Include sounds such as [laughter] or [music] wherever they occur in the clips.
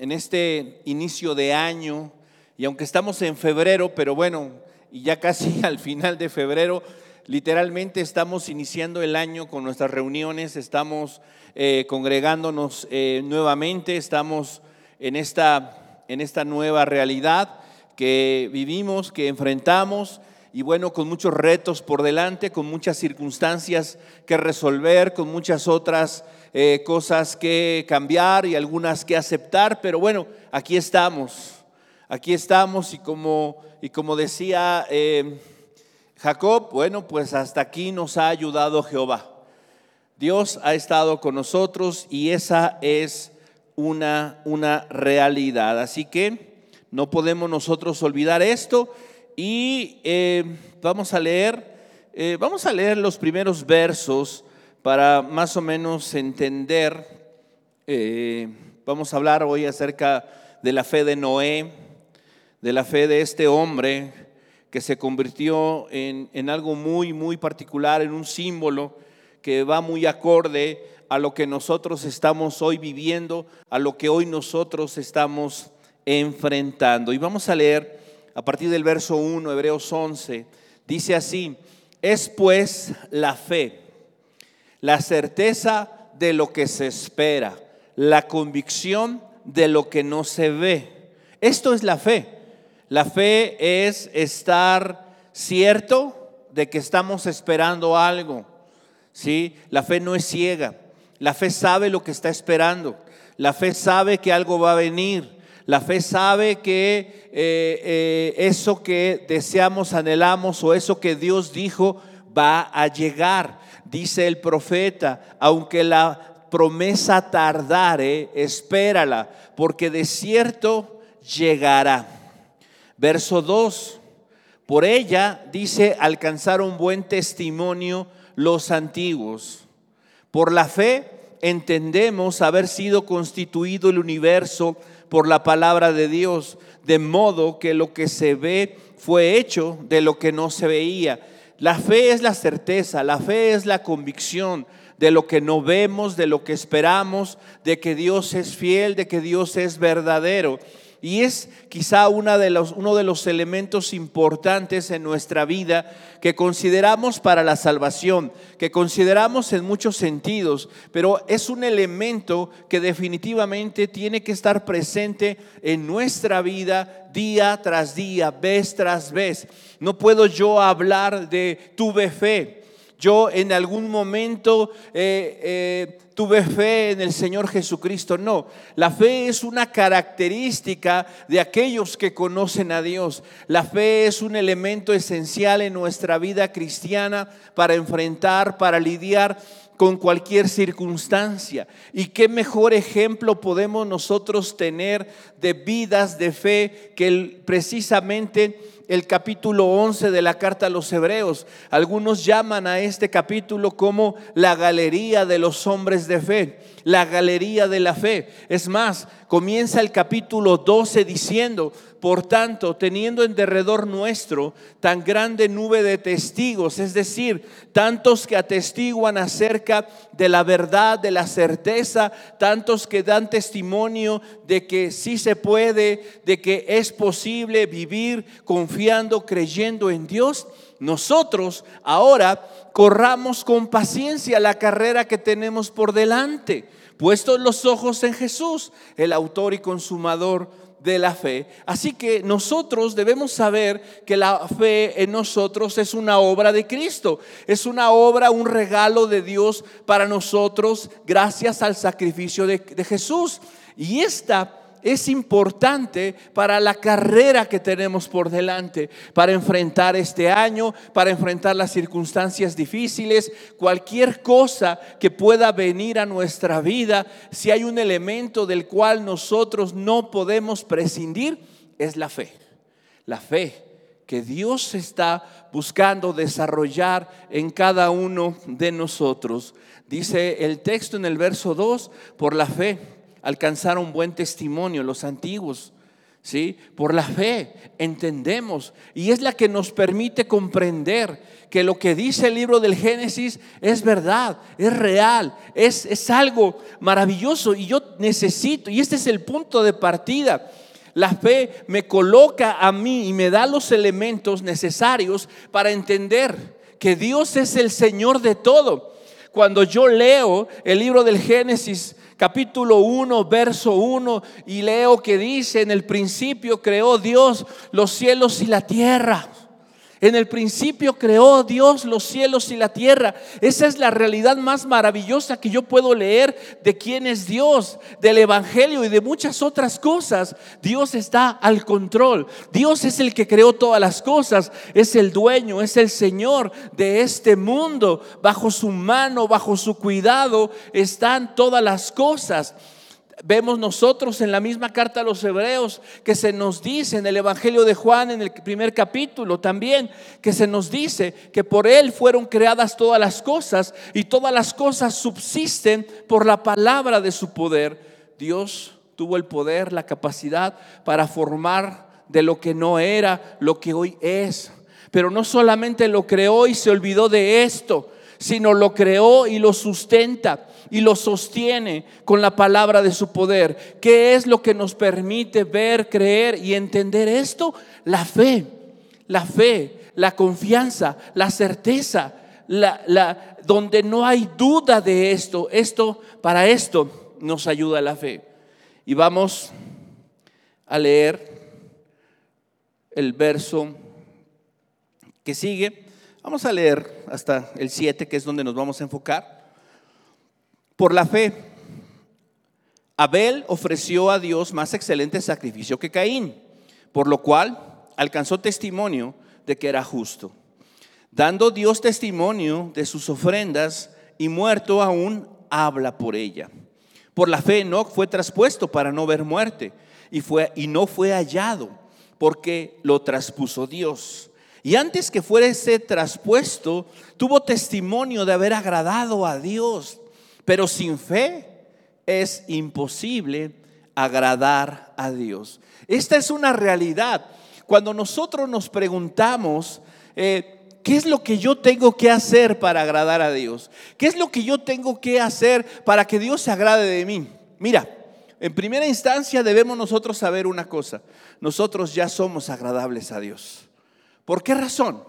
en este inicio de año, y aunque estamos en febrero, pero bueno, y ya casi [laughs] al final de febrero, literalmente estamos iniciando el año con nuestras reuniones, estamos eh, congregándonos eh, nuevamente, estamos en esta, en esta nueva realidad que vivimos, que enfrentamos y bueno, con muchos retos por delante, con muchas circunstancias que resolver, con muchas otras eh, cosas que cambiar y algunas que aceptar, pero bueno, aquí estamos, aquí estamos y como, y como decía eh, Jacob, bueno, pues hasta aquí nos ha ayudado Jehová. Dios ha estado con nosotros y esa es una, una realidad. Así que no podemos nosotros olvidar esto y eh, vamos a leer, eh, vamos a leer los primeros versos para más o menos entender. Eh, vamos a hablar hoy acerca de la fe de Noé, de la fe de este hombre que se convirtió en, en algo muy, muy particular, en un símbolo que va muy acorde a lo que nosotros estamos hoy viviendo, a lo que hoy nosotros estamos enfrentando. Y vamos a leer a partir del verso 1, Hebreos 11, dice así, es pues la fe, la certeza de lo que se espera, la convicción de lo que no se ve. Esto es la fe. La fe es estar cierto de que estamos esperando algo. ¿sí? La fe no es ciega. La fe sabe lo que está esperando. La fe sabe que algo va a venir. La fe sabe que eh, eh, eso que deseamos, anhelamos o eso que Dios dijo va a llegar. Dice el profeta, aunque la promesa tardare, espérala, porque de cierto llegará. Verso 2, por ella, dice, alcanzaron buen testimonio los antiguos. Por la fe entendemos haber sido constituido el universo por la palabra de Dios, de modo que lo que se ve fue hecho de lo que no se veía. La fe es la certeza, la fe es la convicción de lo que no vemos, de lo que esperamos, de que Dios es fiel, de que Dios es verdadero. Y es quizá uno de los elementos importantes en nuestra vida que consideramos para la salvación, que consideramos en muchos sentidos, pero es un elemento que definitivamente tiene que estar presente en nuestra vida día tras día, vez tras vez. No puedo yo hablar de tuve fe yo en algún momento eh, eh, tuve fe en el Señor Jesucristo. No, la fe es una característica de aquellos que conocen a Dios. La fe es un elemento esencial en nuestra vida cristiana para enfrentar, para lidiar con cualquier circunstancia. Y qué mejor ejemplo podemos nosotros tener de vidas de fe que precisamente el capítulo 11 de la carta a los hebreos. Algunos llaman a este capítulo como la galería de los hombres de fe, la galería de la fe. Es más, comienza el capítulo 12 diciendo, por tanto, teniendo en derredor nuestro tan grande nube de testigos, es decir, tantos que atestiguan acerca de la verdad, de la certeza, tantos que dan testimonio de que sí se puede, de que es posible vivir confiando, creyendo en Dios, nosotros ahora corramos con paciencia la carrera que tenemos por delante, puestos los ojos en Jesús, el autor y consumador de la fe. Así que nosotros debemos saber que la fe en nosotros es una obra de Cristo, es una obra, un regalo de Dios para nosotros gracias al sacrificio de, de Jesús. Y esta es importante para la carrera que tenemos por delante, para enfrentar este año, para enfrentar las circunstancias difíciles, cualquier cosa que pueda venir a nuestra vida, si hay un elemento del cual nosotros no podemos prescindir, es la fe. La fe que Dios está buscando desarrollar en cada uno de nosotros. Dice el texto en el verso 2, por la fe alcanzaron buen testimonio los antiguos. ¿sí? Por la fe entendemos y es la que nos permite comprender que lo que dice el libro del Génesis es verdad, es real, es, es algo maravilloso y yo necesito, y este es el punto de partida. La fe me coloca a mí y me da los elementos necesarios para entender que Dios es el Señor de todo. Cuando yo leo el libro del Génesis, capítulo 1, verso 1, y leo que dice, en el principio creó Dios los cielos y la tierra. En el principio creó Dios los cielos y la tierra. Esa es la realidad más maravillosa que yo puedo leer de quién es Dios, del Evangelio y de muchas otras cosas. Dios está al control. Dios es el que creó todas las cosas. Es el dueño, es el Señor de este mundo. Bajo su mano, bajo su cuidado están todas las cosas vemos nosotros en la misma carta a los hebreos que se nos dice en el Evangelio de Juan en el primer capítulo también, que se nos dice que por Él fueron creadas todas las cosas y todas las cosas subsisten por la palabra de su poder. Dios tuvo el poder, la capacidad para formar de lo que no era lo que hoy es. Pero no solamente lo creó y se olvidó de esto, sino lo creó y lo sustenta y lo sostiene con la palabra de su poder. ¿Qué es lo que nos permite ver, creer y entender esto? La fe, la fe, la confianza, la certeza, la, la, donde no hay duda de esto. Esto, para esto nos ayuda la fe. Y vamos a leer el verso que sigue. Vamos a leer hasta el 7, que es donde nos vamos a enfocar. Por la fe, Abel ofreció a Dios más excelente sacrificio que Caín, por lo cual alcanzó testimonio de que era justo. Dando Dios testimonio de sus ofrendas y muerto aún habla por ella. Por la fe Enoch fue traspuesto para no ver muerte y, fue, y no fue hallado porque lo traspuso Dios. Y antes que fuese traspuesto, tuvo testimonio de haber agradado a Dios. Pero sin fe es imposible agradar a Dios. Esta es una realidad. Cuando nosotros nos preguntamos, eh, ¿qué es lo que yo tengo que hacer para agradar a Dios? ¿Qué es lo que yo tengo que hacer para que Dios se agrade de mí? Mira, en primera instancia debemos nosotros saber una cosa. Nosotros ya somos agradables a Dios. ¿Por qué razón?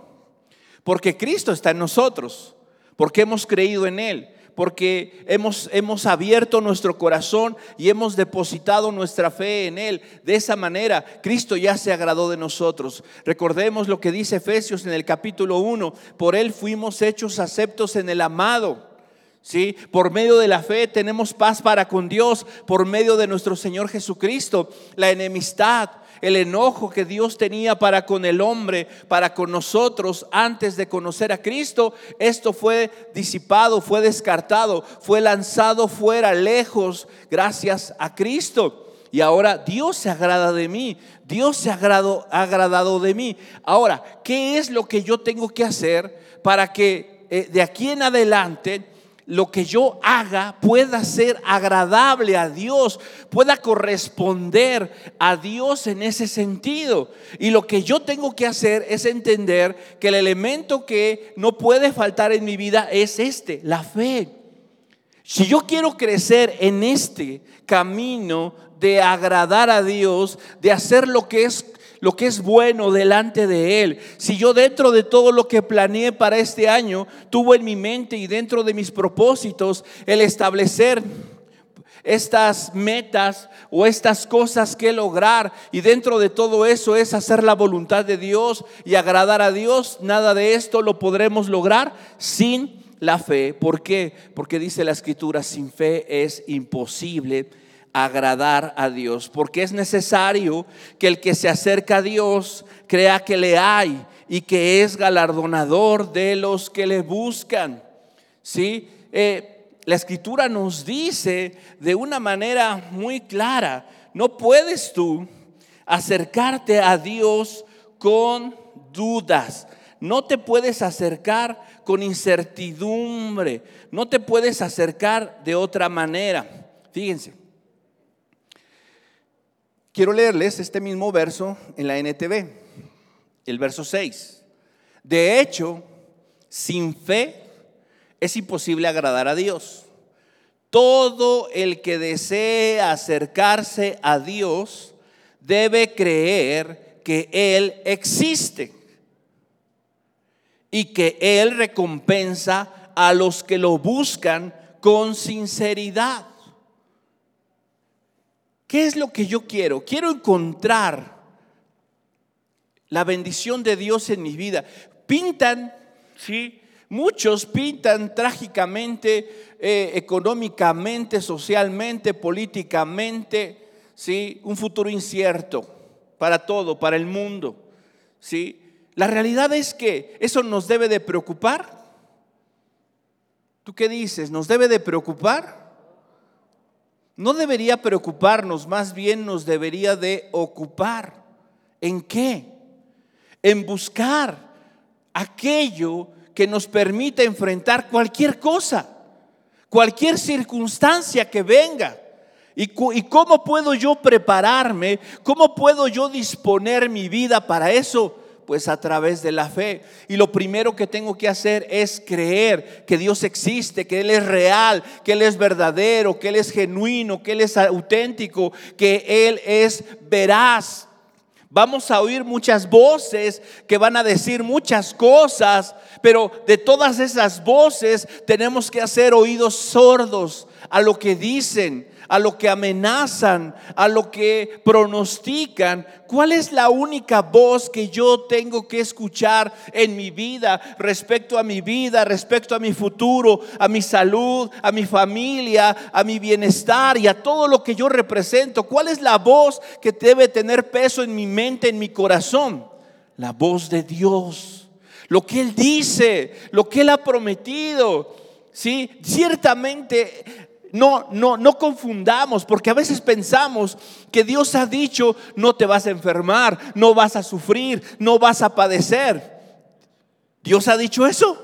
Porque Cristo está en nosotros, porque hemos creído en Él porque hemos, hemos abierto nuestro corazón y hemos depositado nuestra fe en Él. De esa manera, Cristo ya se agradó de nosotros. Recordemos lo que dice Efesios en el capítulo 1, por Él fuimos hechos aceptos en el amado. ¿Sí? Por medio de la fe tenemos paz para con Dios, por medio de nuestro Señor Jesucristo. La enemistad, el enojo que Dios tenía para con el hombre, para con nosotros antes de conocer a Cristo, esto fue disipado, fue descartado, fue lanzado fuera, lejos, gracias a Cristo. Y ahora Dios se agrada de mí, Dios se ha agradado, de mí. Ahora, ¿qué es lo que yo tengo que hacer para que eh, de aquí en adelante lo que yo haga pueda ser agradable a Dios, pueda corresponder a Dios en ese sentido. Y lo que yo tengo que hacer es entender que el elemento que no puede faltar en mi vida es este, la fe. Si yo quiero crecer en este camino de agradar a Dios, de hacer lo que es lo que es bueno delante de Él. Si yo dentro de todo lo que planeé para este año, tuvo en mi mente y dentro de mis propósitos el establecer estas metas o estas cosas que lograr y dentro de todo eso es hacer la voluntad de Dios y agradar a Dios, nada de esto lo podremos lograr sin la fe. ¿Por qué? Porque dice la escritura, sin fe es imposible agradar a Dios, porque es necesario que el que se acerca a Dios crea que le hay y que es galardonador de los que le buscan. ¿Sí? Eh, la escritura nos dice de una manera muy clara, no puedes tú acercarte a Dios con dudas. No te puedes acercar con incertidumbre. No te puedes acercar de otra manera. Fíjense, Quiero leerles este mismo verso en la NTV, el verso 6. De hecho, sin fe es imposible agradar a Dios. Todo el que desee acercarse a Dios debe creer que Él existe y que Él recompensa a los que lo buscan con sinceridad. ¿Qué es lo que yo quiero? Quiero encontrar la bendición de Dios en mi vida. Pintan, ¿sí? Muchos pintan trágicamente, eh, económicamente, socialmente, políticamente, ¿sí? Un futuro incierto para todo, para el mundo, ¿sí? La realidad es que eso nos debe de preocupar. ¿Tú qué dices? ¿Nos debe de preocupar? No debería preocuparnos, más bien nos debería de ocupar. ¿En qué? En buscar aquello que nos permita enfrentar cualquier cosa, cualquier circunstancia que venga. ¿Y, cómo puedo yo prepararme? ¿Cómo puedo yo disponer mi vida para eso? Pues a través de la fe. Y lo primero que tengo que hacer es creer que Dios existe, que Él es real, que Él es verdadero, que Él es genuino, que Él es auténtico, que Él es veraz. Vamos a oír muchas voces que van a decir muchas cosas, pero de todas esas voces tenemos que hacer oídos sordos a lo que dicen, a lo que amenazan, a lo que pronostican. ¿Cuál es la única voz que yo tengo que escuchar en mi vida, respecto a mi vida, respecto a mi futuro, a mi salud, a mi familia, a mi bienestar y a todo lo que yo represento? ¿Cuál es la voz que debe tener peso en mi mente, en mi corazón? La voz de Dios. Lo que Él dice, lo que Él ha prometido. Sí, ciertamente no, no, no confundamos, porque a veces pensamos que Dios ha dicho, no te vas a enfermar, no vas a sufrir, no vas a padecer. ¿Dios ha dicho eso?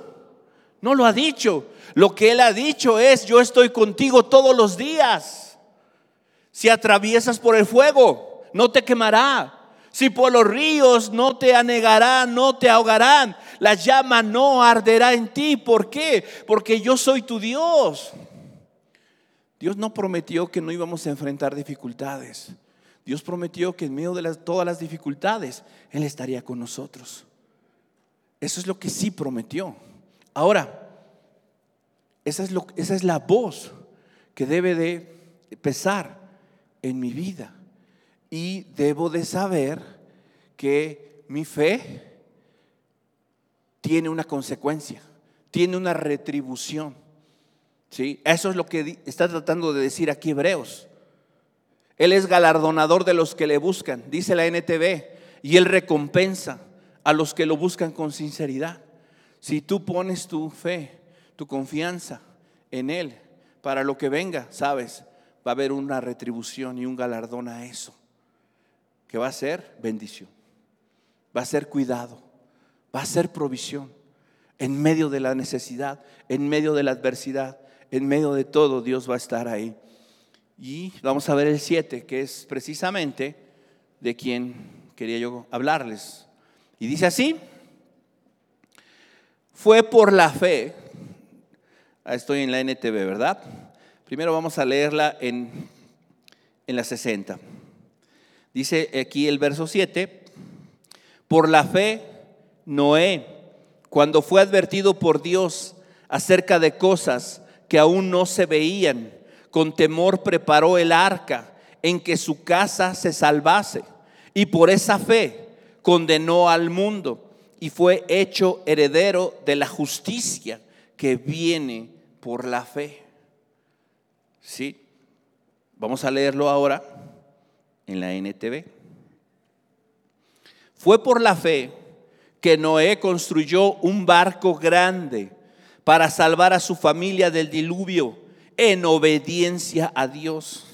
No lo ha dicho. Lo que Él ha dicho es, yo estoy contigo todos los días. Si atraviesas por el fuego, no te quemará. Si por los ríos no te anegarán, no te ahogarán. La llama no arderá en ti. ¿Por qué? Porque yo soy tu Dios. Dios no prometió que no íbamos a enfrentar dificultades. Dios prometió que en medio de todas las dificultades Él estaría con nosotros. Eso es lo que sí prometió. Ahora, esa es, la voz que debe de pesar en mi vida. Y debo de saber que mi fe tiene una consecuencia, tiene una retribución. ¿Sí? Eso es lo que está tratando de decir aquí Hebreos. Él es galardonador de los que le buscan, dice la NTV, y Él recompensa a los que lo buscan con sinceridad. Si tú pones tu fe, tu confianza en Él para lo que venga, sabes, va a haber una retribución y un galardón a eso, que va a ser bendición, va a ser cuidado, va a ser provisión en medio de la necesidad, en medio de la adversidad en medio de todo Dios va a estar ahí. Y vamos a ver el 7, que es precisamente de quien quería yo hablarles. Y dice así, fue por la fe, ah, estoy en la NTV, ¿verdad? Primero vamos a leerla en, en la 60. Dice aquí el verso 7, por la fe, Noé, cuando fue advertido por Dios acerca de cosas que aún no se veían. Con temor preparó el arca en que su casa se salvase. Y por esa fe condenó al mundo y fue hecho heredero de la justicia que viene por la fe. Sí, vamos a leerlo ahora en la NTV. Fue por la fe que Noé construyó un barco grande para salvar a su familia del diluvio en obediencia a Dios,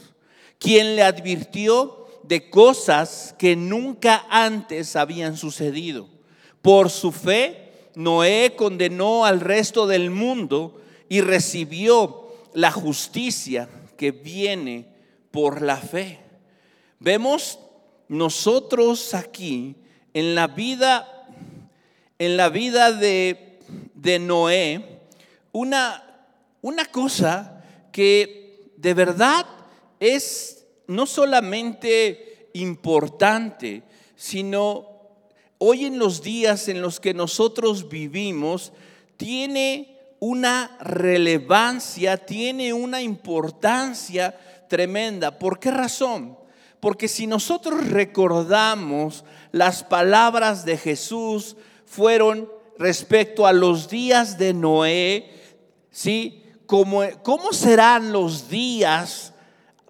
quien le advirtió de cosas que nunca antes habían sucedido. Por su fe, Noé condenó al resto del mundo y recibió la justicia que viene por la fe. Vemos nosotros aquí en la vida, en la vida de, de Noé, una, una cosa que de verdad es no solamente importante, sino hoy en los días en los que nosotros vivimos, tiene una relevancia, tiene una importancia tremenda. ¿Por qué razón? Porque si nosotros recordamos las palabras de Jesús fueron respecto a los días de Noé, ¿sí? ¿Cómo, serán los días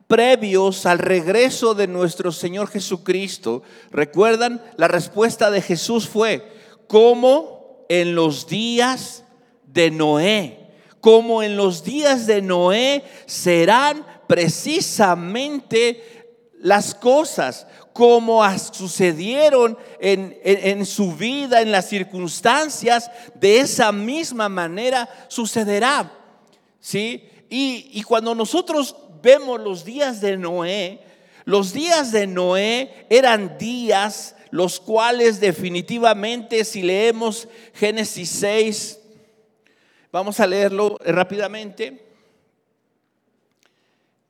previos al regreso de nuestro Señor Jesucristo? ¿Recuerdan? La respuesta de Jesús fue, como en los días de Noé. Como en los días de Noé serán precisamente las cosas como sucedieron en, su vida, en las circunstancias, de esa misma manera sucederá. ¿Sí? Y, y cuando nosotros vemos los días de Noé, los días de Noé eran días los cuales definitivamente si leemos Génesis 6, vamos a leerlo rápidamente.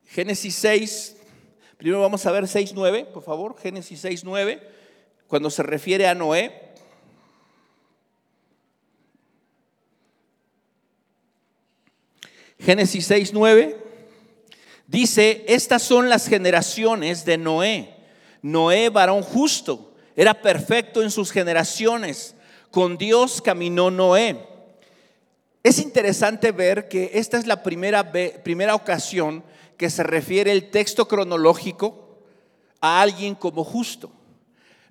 Génesis 6, Primero vamos a ver 6.9, por favor, Génesis 6.9, cuando se refiere a Noé. Génesis 6.9 dice, estas son las generaciones de Noé. Noé, varón justo, era perfecto en sus generaciones. Con Dios caminó Noé. Es interesante ver que esta es la primera, primera ocasión que se refiere el texto cronológico a alguien como justo.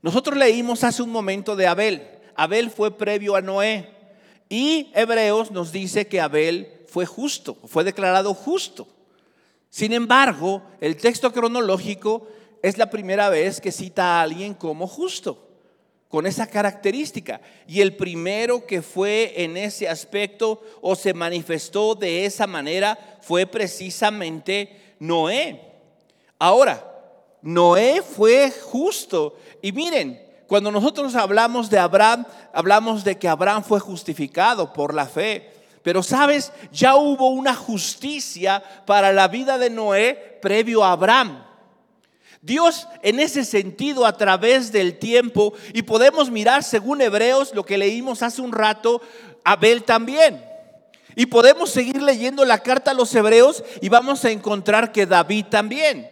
Nosotros leímos hace un momento de Abel. Abel fue previo a Noé. Y Hebreos nos dice que Abel fue justo, fue declarado justo. Sin embargo, el texto cronológico es la primera vez que cita a alguien como justo, con esa característica. Y el primero que fue en ese aspecto o se manifestó de esa manera fue precisamente Noé. Ahora, Noé fue justo. Y miren, cuando nosotros hablamos de Abraham, hablamos de que Abraham fue justificado por la fe. Pero sabes, ya hubo una justicia para la vida de Noé previo a Abraham. Dios en ese sentido a través del tiempo, y podemos mirar según Hebreos lo que leímos hace un rato, Abel también. Y podemos seguir leyendo la carta a los hebreos y vamos a encontrar que David también.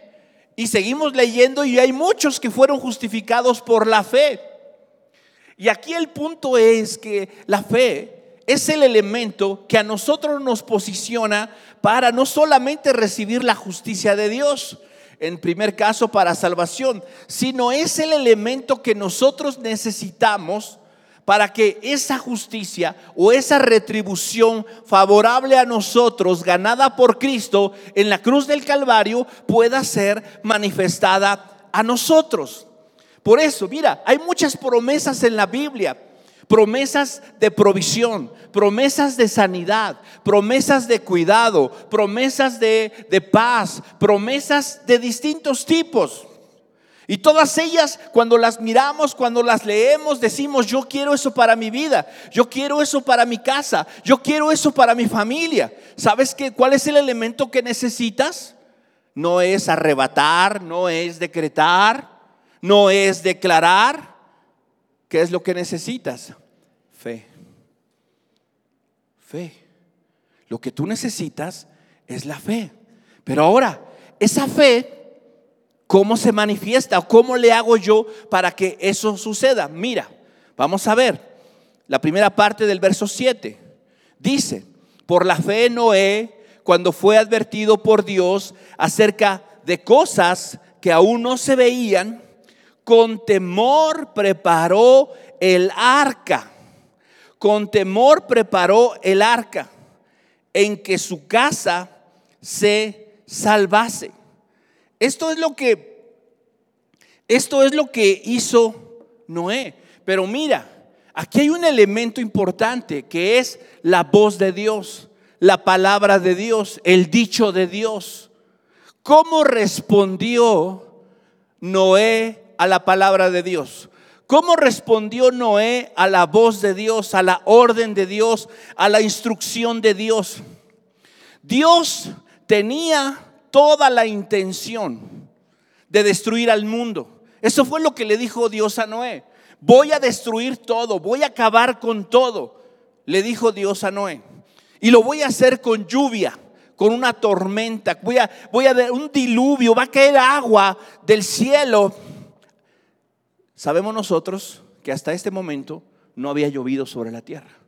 Y seguimos leyendo y hay muchos que fueron justificados por la fe. Y aquí el punto es que la fe es el elemento que a nosotros nos posiciona para no solamente recibir la justicia de Dios, en primer caso para salvación, sino es el elemento que nosotros necesitamos para que esa justicia o esa retribución favorable a nosotros, ganada por Cristo en la cruz del Calvario, pueda ser manifestada a nosotros. Por eso, mira, hay muchas promesas en la Biblia. Promesas de provisión, promesas de sanidad, promesas de cuidado, promesas de, de paz, promesas de distintos tipos. Y todas ellas, cuando las miramos, cuando las leemos, decimos, yo quiero eso para mi vida, yo quiero eso para mi casa, yo quiero eso para mi familia. ¿Sabes qué? ¿Cuál es el elemento que necesitas? No es arrebatar, no es decretar, no es declarar. ¿Qué es lo que necesitas? Fe. Fe. Lo que tú necesitas es la fe. Pero ahora, esa fe ¿Cómo se manifiesta cómo le hago yo para que eso suceda? Mira, vamos a ver la primera parte del verso 7. Dice, por la fe Noé, cuando fue advertido por Dios acerca de cosas que aún no se veían, con temor preparó el arca. Con temor preparó el arca en que su casa se salvase. Esto es lo que esto es lo que hizo Noé. Pero mira, aquí hay un elemento importante que es la voz de Dios, la palabra de Dios, el dicho de Dios. ¿Cómo respondió Noé a la palabra de Dios? ¿Cómo respondió Noé a la voz de Dios, a la orden de Dios, a la instrucción de Dios? Dios tenía toda la intención de destruir al mundo. Eso fue lo que le dijo Dios a Noé. Voy a destruir todo, voy a acabar con todo, le dijo Dios a Noé. Y lo voy a hacer con lluvia, con una tormenta, voy a, voy a un diluvio, va a caer agua del cielo. Sabemos nosotros que hasta este momento no había llovido sobre la tierra.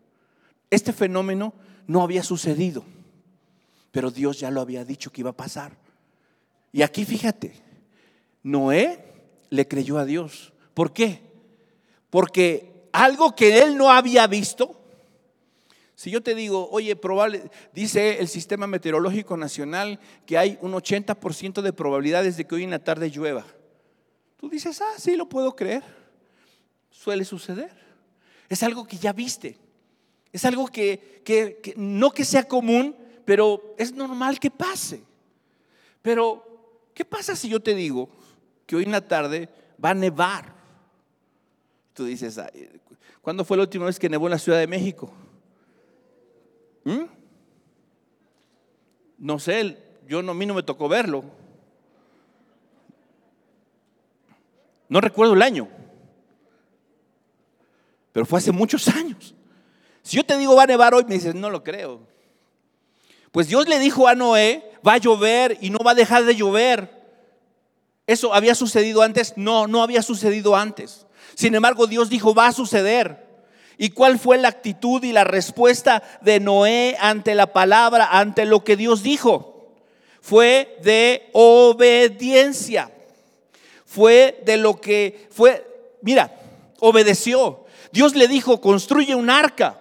Este fenómeno no había sucedido, pero Dios ya lo había dicho que iba a pasar. Y aquí fíjate, Noé le creyó a Dios. ¿Por qué? Porque algo que él no había visto, si yo te digo, oye, probable, dice el Sistema Meteorológico Nacional que hay un 80% de probabilidades de que hoy en la tarde llueva. Tú dices, ah, sí, lo puedo creer. Suele suceder. Es algo que ya viste. Es algo que, que no que sea común, pero es normal que pase. Pero, ¿qué pasa si yo te digo que hoy en la tarde va a nevar? Tú dices, ¿cuándo fue la última vez que nevó en la Ciudad de México? ¿Mm? No sé, yo no, a mí no me tocó verlo. No recuerdo el año, pero fue hace muchos años. Si yo te digo va a nevar hoy, me dices, no lo creo. Pues Dios le dijo a Noé, va a llover y no va a dejar de llover. ¿Eso había sucedido antes? No, no había sucedido antes. Sin embargo, Dios dijo, va a suceder. ¿Y cuál fue la actitud y la respuesta de Noé ante la palabra, ante lo que Dios dijo? Fue de obediencia. Fue de lo que fue, mira, obedeció. Dios le dijo, construye un arca.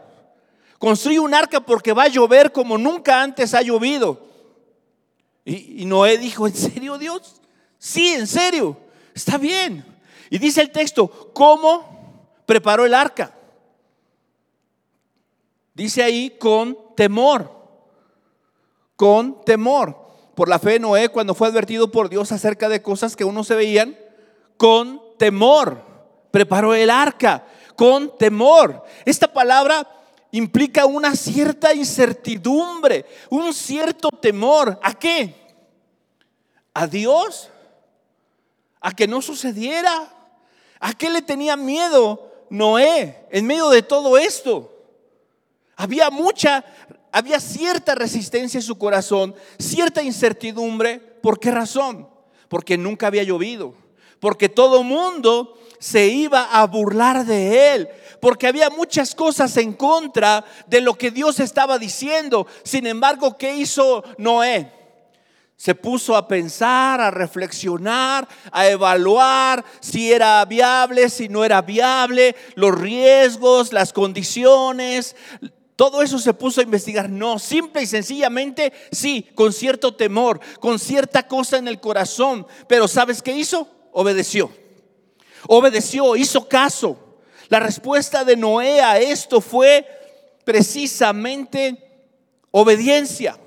Construye un arca porque va a llover como nunca antes ha llovido. Y, Noé dijo, ¿en serio Dios? Sí, en serio. Está bien. Y dice el texto, ¿cómo preparó el arca? Dice ahí con temor, con temor. Por la fe de Noé, cuando fue advertido por Dios acerca de cosas que uno se veían, con temor. Preparó el arca, con temor. Esta palabra implica una cierta incertidumbre, un cierto temor. ¿A qué? ¿A Dios? ¿A que no sucediera? ¿A qué le tenía miedo Noé en medio de todo esto? Había mucha, había cierta resistencia en su corazón, cierta incertidumbre. ¿Por qué razón? Porque nunca había llovido, porque todo mundo se iba a burlar de él, porque había muchas cosas en contra de lo que Dios estaba diciendo. Sin embargo, ¿qué hizo Noé? Se puso a pensar, a reflexionar, a evaluar si era viable, si no era viable, los riesgos, las condiciones, todo eso se puso a investigar. No, simple y sencillamente, sí, con cierto temor, con cierta cosa en el corazón. Pero ¿sabes qué hizo? Obedeció. Obedeció, hizo caso. La respuesta de Noé a esto fue precisamente obediencia.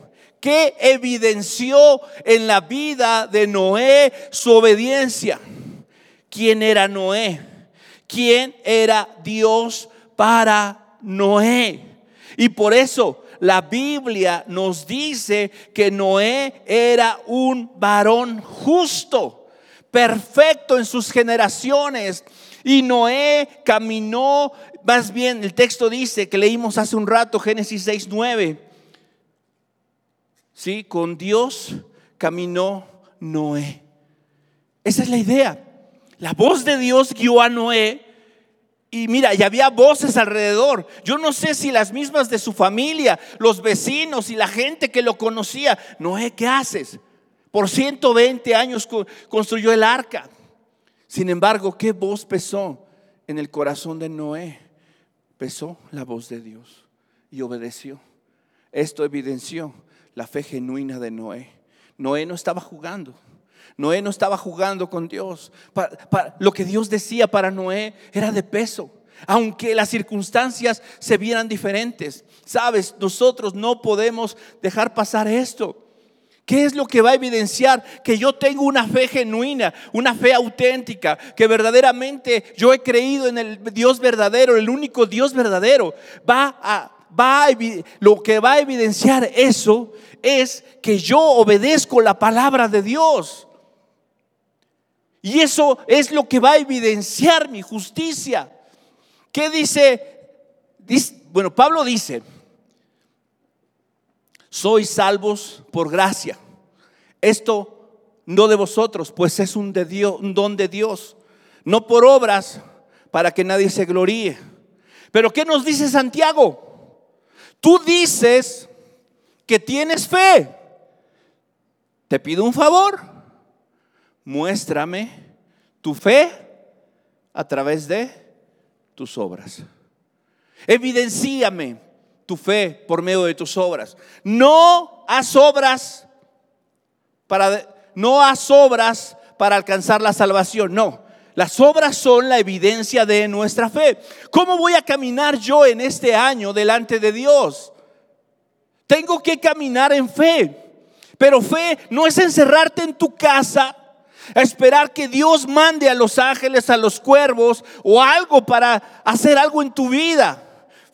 ¿Qué evidenció en la vida de Noé su obediencia? ¿Quién era Noé? ¿Quién era Dios para Noé? Y por eso la Biblia nos dice que Noé era un varón justo, perfecto en sus generaciones. Y Noé caminó, más bien el texto dice que leímos hace un rato, Génesis 6, 9. Sí, con Dios caminó Noé. Esa es la idea. La voz de Dios guió a Noé y mira, y había voces alrededor. Yo no sé si las mismas de su familia, los vecinos y la gente que lo conocía. Noé, ¿qué haces? Por 120 años construyó el arca. Sin embargo, ¿qué voz pesó en el corazón de Noé? Pesó la voz de Dios y obedeció. Esto evidenció la fe genuina de Noé. Noé no estaba jugando. Noé no estaba jugando con Dios. lo que Dios decía para Noé era de peso. Aunque las circunstancias se vieran diferentes. Sabes, nosotros no podemos dejar pasar esto. ¿Qué es lo que va a evidenciar que yo tengo una fe genuina, una fe auténtica, que verdaderamente yo he creído en el Dios verdadero, el único Dios verdadero? Va a, va lo que va a evidenciar eso es que yo obedezco la palabra de Dios. Y eso es lo que va a evidenciar mi justicia. ¿Qué dice? Bueno, Pablo dice, sois salvos por gracia. Esto no de vosotros, pues es un, de Dios, un don de Dios, no por obras para que nadie se gloríe. Pero ¿qué nos dice Santiago? Tú dices que tienes fe. Te pido un favor. Muéstrame tu fe a través de tus obras. Evidenciame tu fe por medio de tus obras. No haz obras para no haz obras para alcanzar la salvación, no. Las obras son la evidencia de nuestra fe. ¿Cómo voy a caminar yo en este año delante de Dios? Tengo que caminar en fe. Pero fe no es encerrarte en tu casa a esperar que Dios mande a los ángeles, a los cuervos o algo para hacer algo en tu vida.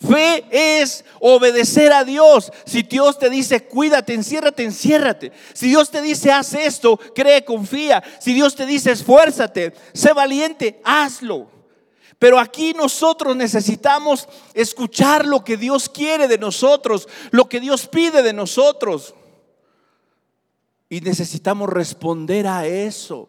Fe es obedecer a Dios. Si Dios te dice, cuídate, enciérrate, enciérrate. Si Dios te dice, haz esto, cree, confía. Si Dios te dice, esfuérzate, sé valiente, hazlo. Pero aquí nosotros necesitamos escuchar lo que Dios quiere de nosotros, lo que Dios pide de nosotros. Y necesitamos responder a eso.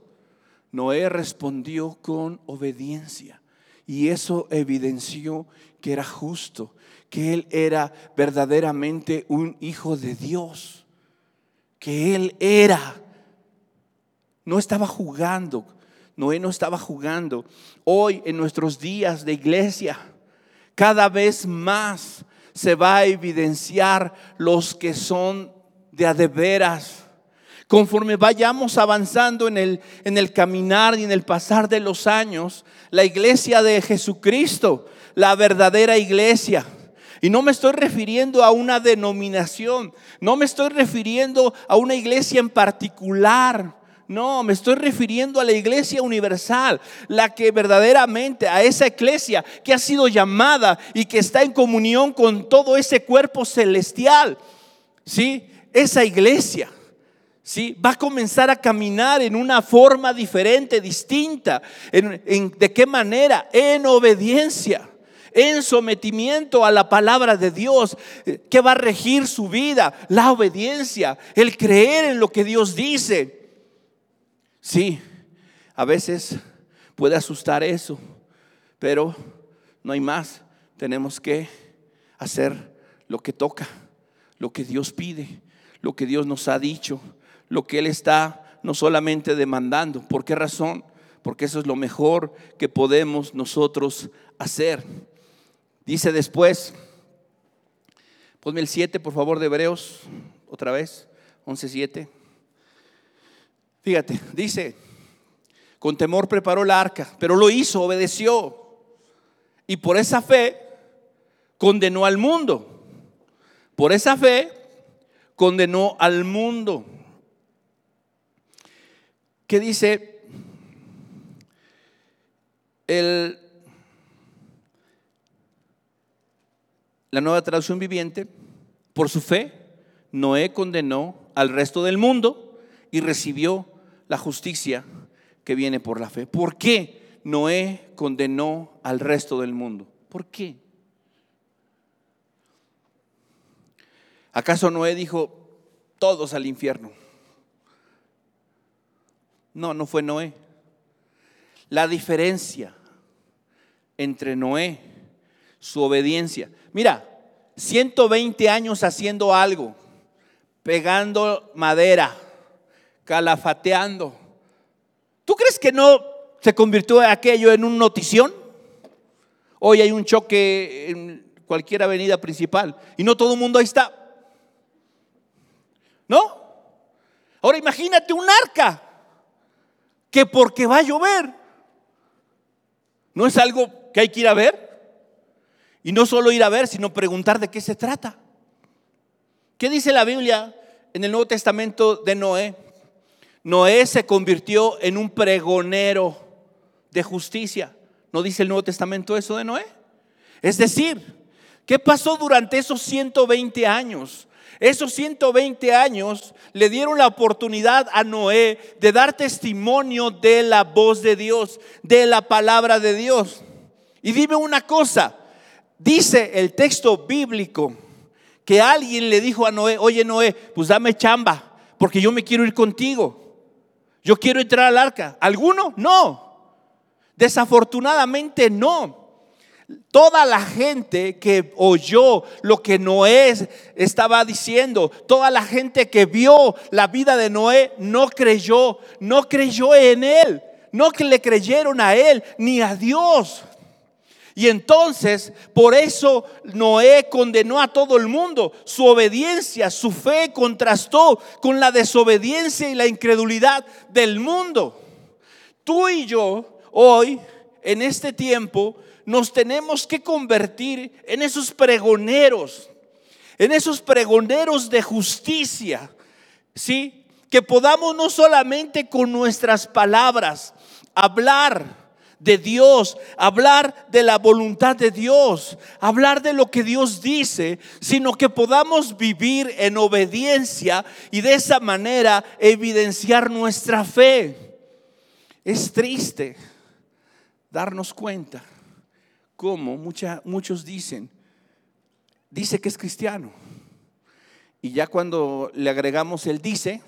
Noé respondió con obediencia. Y eso evidenció que era justo, que él era verdaderamente un hijo de Dios, que él era, no estaba jugando, Noé no estaba jugando. Hoy en nuestros días de iglesia, cada vez más se va a evidenciar los que son de adeveras. Conforme vayamos avanzando en el, en el caminar y en el pasar de los años, la iglesia de Jesucristo la verdadera iglesia. Y no me estoy refiriendo a una denominación, no me estoy refiriendo a una iglesia en particular. No, me estoy refiriendo a la iglesia universal, la que verdaderamente, a esa iglesia que ha sido llamada y que está en comunión con todo ese cuerpo celestial. ¿Sí? Esa iglesia. ¿Sí? Va a comenzar a caminar en una forma diferente, distinta. ¿De qué manera? En obediencia en sometimiento a la palabra de Dios, que va a regir su vida, la obediencia, el creer en lo que Dios dice. Sí, a veces puede asustar eso, pero no hay más. Tenemos que hacer lo que toca, lo que Dios pide, lo que Dios nos ha dicho, lo que Él está no solamente demandando. ¿Por qué razón? Porque eso es lo mejor que podemos nosotros hacer. Dice después, ponme el 7 por favor de Hebreos, otra vez, 11.7. Fíjate, dice, con temor preparó la arca, pero lo hizo, obedeció. Y por esa fe condenó al mundo. Por esa fe condenó al mundo. ¿Qué dice? El la nueva traducción viviente, por su fe, Noé condenó al resto del mundo y recibió la justicia que viene por la fe. ¿Por qué Noé condenó al resto del mundo? ¿Por qué? ¿Acaso Noé dijo, todos al infierno? No, no fue Noé. La diferencia entre Noé, su obediencia, Mira, 120 años haciendo algo, pegando madera, calafateando. ¿Tú crees que no se convirtió aquello en un notición? Hoy hay un choque en cualquier avenida principal y no todo el mundo ahí está. ¿No? Ahora imagínate un arca que porque va a llover, ¿no es algo que hay que ir a ver? Y no solo ir a ver, sino preguntar de qué se trata. ¿Qué dice la Biblia en el Nuevo Testamento de Noé, Noé se convirtió en un pregonero de justicia. ¿No dice el Nuevo Testamento eso de Noé? Es decir, ¿qué pasó durante esos 120 años? Esos 120 años le dieron la oportunidad a Noé de dar testimonio de la voz de Dios, de la palabra de Dios. Y dime una cosa, dice el texto bíblico que alguien le dijo a Noé, oye Noé, pues dame chamba, porque yo me quiero ir contigo. Yo quiero entrar al arca. ¿Alguno? No. Desafortunadamente no. Toda la gente que oyó lo que Noé estaba diciendo, toda la gente que vio la vida de Noé, no creyó, no creyó en él, no que le creyeron a él ni a Dios. Y entonces, por eso Noé condenó a todo el mundo. Su obediencia, su fe contrastó con la desobediencia y la incredulidad del mundo. Tú y yo, hoy, en este tiempo, nos tenemos que convertir en esos pregoneros, en esos pregoneros de justicia, ¿sí? Que podamos no solamente con nuestras palabras hablar, de Dios, hablar de la voluntad de Dios, hablar de lo que Dios dice, sino que podamos vivir en obediencia y de esa manera evidenciar nuestra fe. Es triste darnos cuenta cómo muchos dicen, dice que es cristiano. Y ya cuando le agregamos el dice,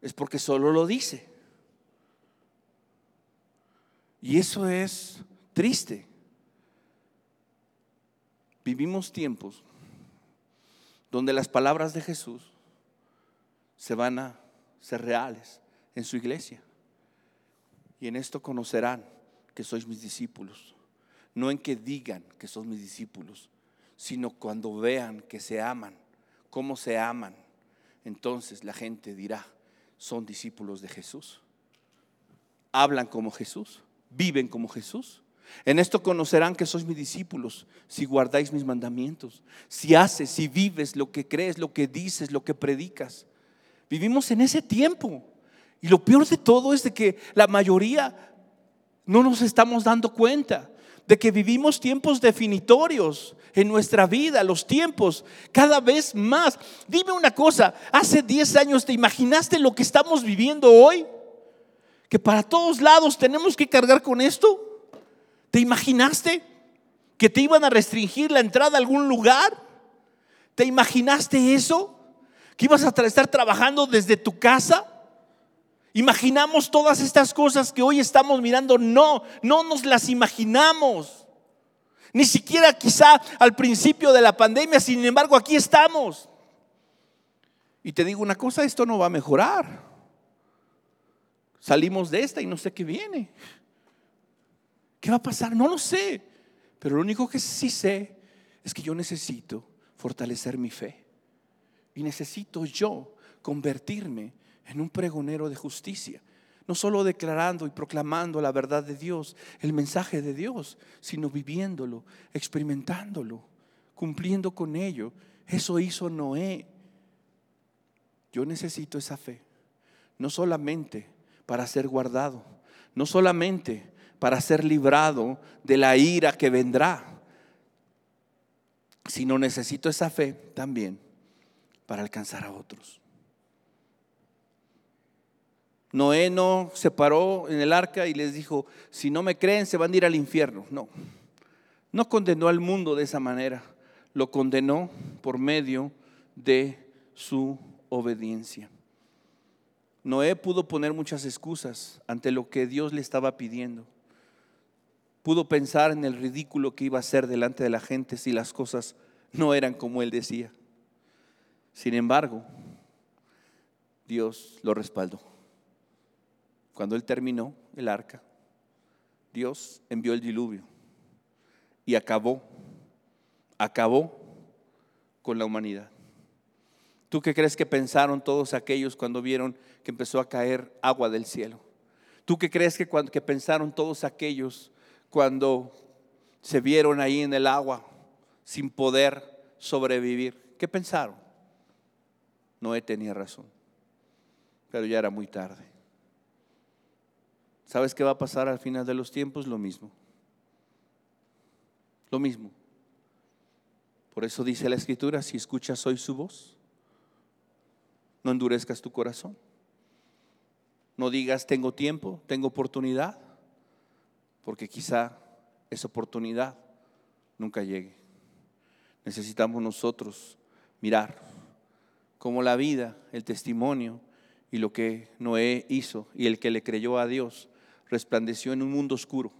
es porque solo lo dice. Y eso es triste. Vivimos tiempos donde las palabras de Jesús se van a ser reales en su iglesia. Y en esto conocerán que sois mis discípulos. No en que digan que son mis discípulos, sino cuando vean que se aman, cómo se aman. Entonces la gente dirá, son discípulos de Jesús. Hablan como Jesús viven como Jesús. En esto conocerán que sois mis discípulos si guardáis mis mandamientos, si haces, si vives lo que crees, lo que dices, lo que predicas. Vivimos en ese tiempo. Y lo peor de todo es de que la mayoría no nos estamos dando cuenta de que vivimos tiempos definitorios en nuestra vida, los tiempos cada vez más. Dime una cosa, hace 10 años te imaginaste lo que estamos viviendo hoy? que para todos lados tenemos que cargar con esto? ¿Te imaginaste que te iban a restringir la entrada a algún lugar? ¿Te imaginaste eso? ¿Que ibas a estar trabajando desde tu casa? Imaginamos todas estas cosas que hoy estamos mirando. No, no nos las imaginamos. Ni siquiera quizá al principio de la pandemia, sin embargo aquí estamos. Y te digo una cosa, esto no va a mejorar. Salimos de esta y no sé qué viene. ¿Qué va a pasar? No lo sé. Pero lo único que sí sé es que yo necesito fortalecer mi fe. Y necesito yo convertirme en un pregonero de justicia. No solo declarando y proclamando la verdad de Dios, el mensaje de Dios, sino viviéndolo, experimentándolo, cumpliendo con ello. Eso hizo Noé. Yo necesito esa fe. No solamente para ser guardado, no solamente para ser librado de la ira que vendrá, sino necesito esa fe también para alcanzar a otros. Noé no se paró en el arca y les dijo, si no me creen se van a ir al infierno. No, no condenó al mundo de esa manera, lo condenó por medio de su obediencia. Noé pudo poner muchas excusas ante lo que Dios le estaba pidiendo. Pudo pensar en el ridículo que iba a hacer delante de la gente si las cosas no eran como él decía. Sin embargo, Dios lo respaldó. Cuando él terminó el arca, Dios envió el diluvio y acabó, acabó con la humanidad. ¿Tú qué crees que pensaron todos aquellos cuando vieron que empezó a caer agua del cielo. ¿Tú qué crees que, cuando, que pensaron todos aquellos cuando se vieron ahí en el agua sin poder sobrevivir? ¿Qué pensaron? Noé tenía razón, pero ya era muy tarde. ¿Sabes qué va a pasar al final de los tiempos? Lo mismo. Lo mismo. Por eso dice la escritura, si escuchas hoy su voz, no endurezcas tu corazón. No digas, tengo tiempo, tengo oportunidad, porque quizá esa oportunidad nunca llegue. Necesitamos nosotros mirar cómo la vida, el testimonio y lo que Noé hizo y el que le creyó a Dios resplandeció en un mundo oscuro,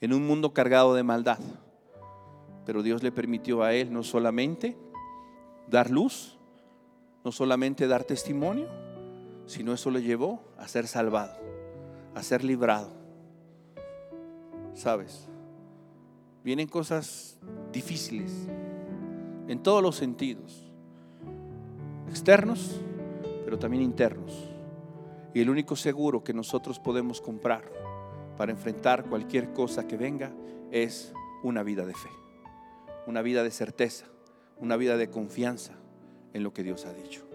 en un mundo cargado de maldad. Pero Dios le permitió a él no solamente dar luz, no solamente dar testimonio, sino eso le llevó a ser salvado, a ser librado. ¿Sabes? Vienen cosas difíciles en todos los sentidos, externos, pero también internos. Y el único seguro que nosotros podemos comprar para enfrentar cualquier cosa que venga es una vida de fe, una vida de certeza, una vida de confianza en lo que Dios ha dicho.